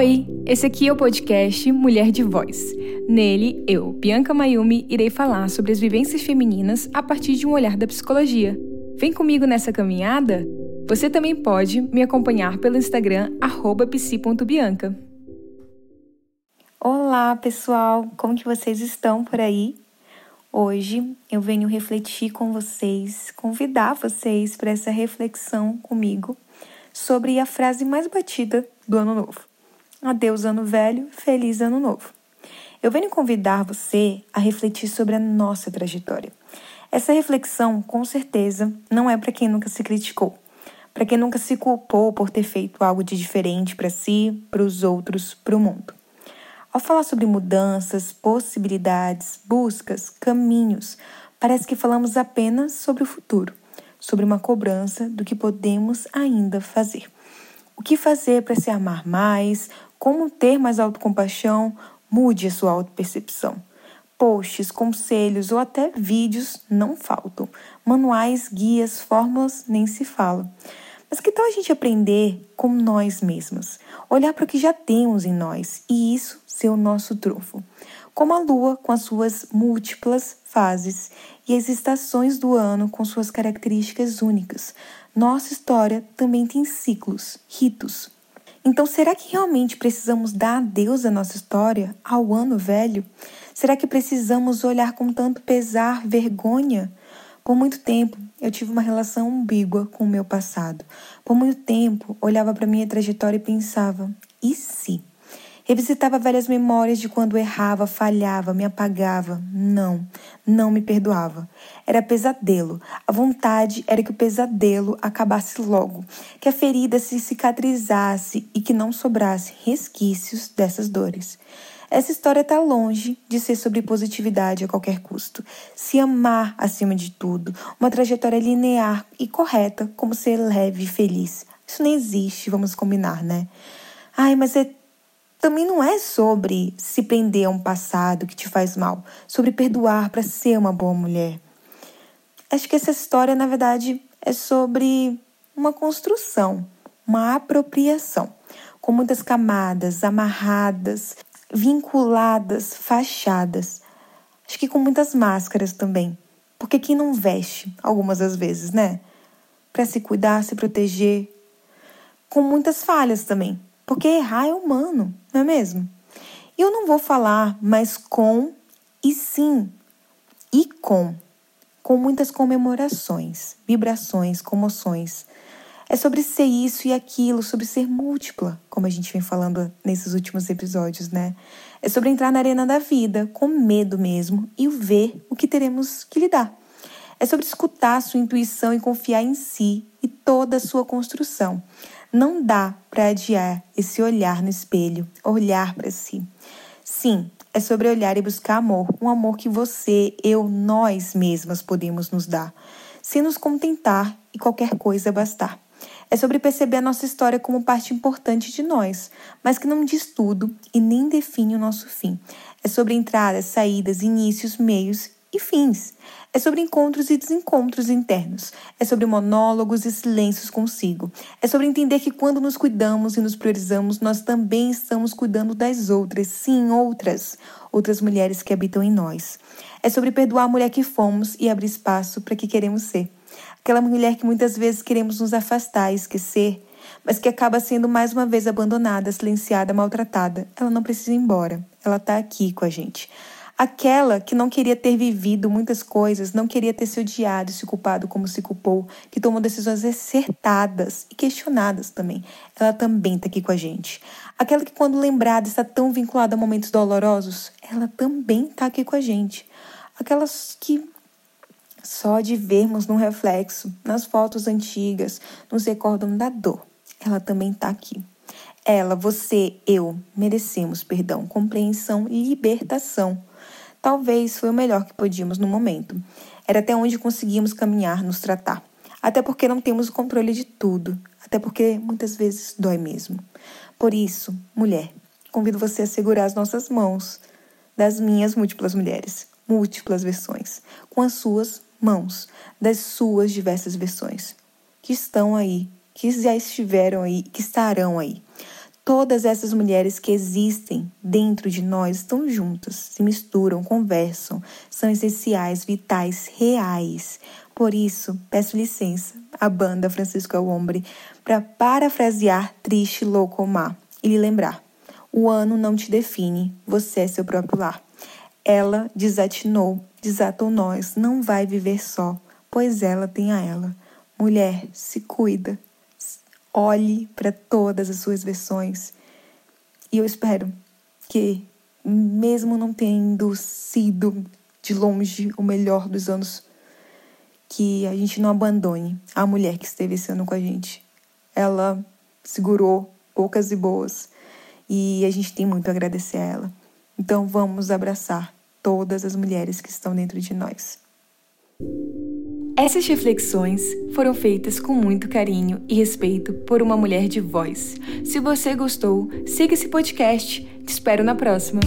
Oi, esse aqui é o podcast Mulher de Voz. Nele, eu, Bianca Mayumi, irei falar sobre as vivências femininas a partir de um olhar da psicologia. Vem comigo nessa caminhada? Você também pode me acompanhar pelo Instagram psi.bianca. Olá, pessoal, como que vocês estão por aí? Hoje eu venho refletir com vocês, convidar vocês para essa reflexão comigo sobre a frase mais batida do ano novo. Adeus, ano velho, feliz ano novo. Eu venho convidar você a refletir sobre a nossa trajetória. Essa reflexão, com certeza, não é para quem nunca se criticou, para quem nunca se culpou por ter feito algo de diferente para si, para os outros, para o mundo. Ao falar sobre mudanças, possibilidades, buscas, caminhos, parece que falamos apenas sobre o futuro, sobre uma cobrança do que podemos ainda fazer. O que fazer para se amar mais? Como ter mais autocompaixão? Mude a sua autopercepção. Posts, conselhos ou até vídeos não faltam. Manuais, guias, fórmulas nem se fala. Mas que tal a gente aprender com nós mesmas? Olhar para o que já temos em nós e isso ser o nosso trunfo. Como a lua com as suas múltiplas fases e as estações do ano com suas características únicas. Nossa história também tem ciclos, ritos, então, será que realmente precisamos dar adeus à nossa história, ao ano velho? Será que precisamos olhar com tanto pesar, vergonha? Por muito tempo, eu tive uma relação ambígua com o meu passado. Por muito tempo, olhava para minha trajetória e pensava: e se? Revisitava velhas memórias de quando errava, falhava, me apagava. Não, não me perdoava. Era pesadelo. A vontade era que o pesadelo acabasse logo, que a ferida se cicatrizasse e que não sobrasse resquícios dessas dores. Essa história está longe de ser sobre positividade a qualquer custo. Se amar acima de tudo, uma trajetória linear e correta, como ser leve e feliz. Isso nem existe, vamos combinar, né? Ai, mas é também não é sobre se prender a um passado que te faz mal, sobre perdoar para ser uma boa mulher. Acho que essa história, na verdade, é sobre uma construção, uma apropriação, com muitas camadas amarradas, vinculadas, fachadas. Acho que com muitas máscaras também. Porque quem não veste, algumas das vezes, né? Para se cuidar, se proteger. Com muitas falhas também porque errar é humano, não é mesmo? Eu não vou falar mais com e sim, e com, com muitas comemorações, vibrações, comoções. É sobre ser isso e aquilo, sobre ser múltipla, como a gente vem falando nesses últimos episódios, né? É sobre entrar na arena da vida, com medo mesmo, e ver o que teremos que lidar. É sobre escutar sua intuição e confiar em si e toda a sua construção. Não dá para adiar esse olhar no espelho, olhar para si. Sim, é sobre olhar e buscar amor, um amor que você, eu, nós mesmas podemos nos dar, sem nos contentar e qualquer coisa bastar. É sobre perceber a nossa história como parte importante de nós, mas que não diz tudo e nem define o nosso fim. É sobre entradas, saídas, inícios, meios e fins. É sobre encontros e desencontros internos. É sobre monólogos e silêncios consigo. É sobre entender que quando nos cuidamos e nos priorizamos, nós também estamos cuidando das outras, sim, outras, outras mulheres que habitam em nós. É sobre perdoar a mulher que fomos e abrir espaço para que queremos ser. Aquela mulher que muitas vezes queremos nos afastar, esquecer, mas que acaba sendo mais uma vez abandonada, silenciada, maltratada. Ela não precisa ir embora. Ela está aqui com a gente. Aquela que não queria ter vivido muitas coisas, não queria ter se odiado e se culpado como se culpou, que tomou decisões acertadas e questionadas também. Ela também está aqui com a gente. Aquela que, quando lembrada, está tão vinculada a momentos dolorosos, ela também está aqui com a gente. Aquelas que só de vermos no reflexo, nas fotos antigas, nos recordam da dor. Ela também está aqui. Ela, você, eu, merecemos perdão, compreensão e libertação Talvez foi o melhor que podíamos no momento. Era até onde conseguimos caminhar, nos tratar. Até porque não temos o controle de tudo. Até porque muitas vezes dói mesmo. Por isso, mulher, convido você a segurar as nossas mãos das minhas múltiplas mulheres, múltiplas versões, com as suas mãos, das suas diversas versões, que estão aí, que já estiveram aí, que estarão aí Todas essas mulheres que existem dentro de nós estão juntas, se misturam, conversam, são essenciais, vitais, reais. Por isso, peço licença à banda Francisco o Hombre para parafrasear Triste Louco Mar e lhe lembrar: o ano não te define, você é seu próprio lar. Ela desatinou, desatou nós, não vai viver só, pois ela tem a ela. Mulher, se cuida, olhe para todas as suas versões. E eu espero que, mesmo não tendo sido de longe o melhor dos anos, que a gente não abandone a mulher que esteve esse ano com a gente. Ela segurou poucas e boas e a gente tem muito a agradecer a ela. Então vamos abraçar todas as mulheres que estão dentro de nós. Essas reflexões foram feitas com muito carinho e respeito por uma mulher de voz. Se você gostou, siga esse podcast. Te espero na próxima.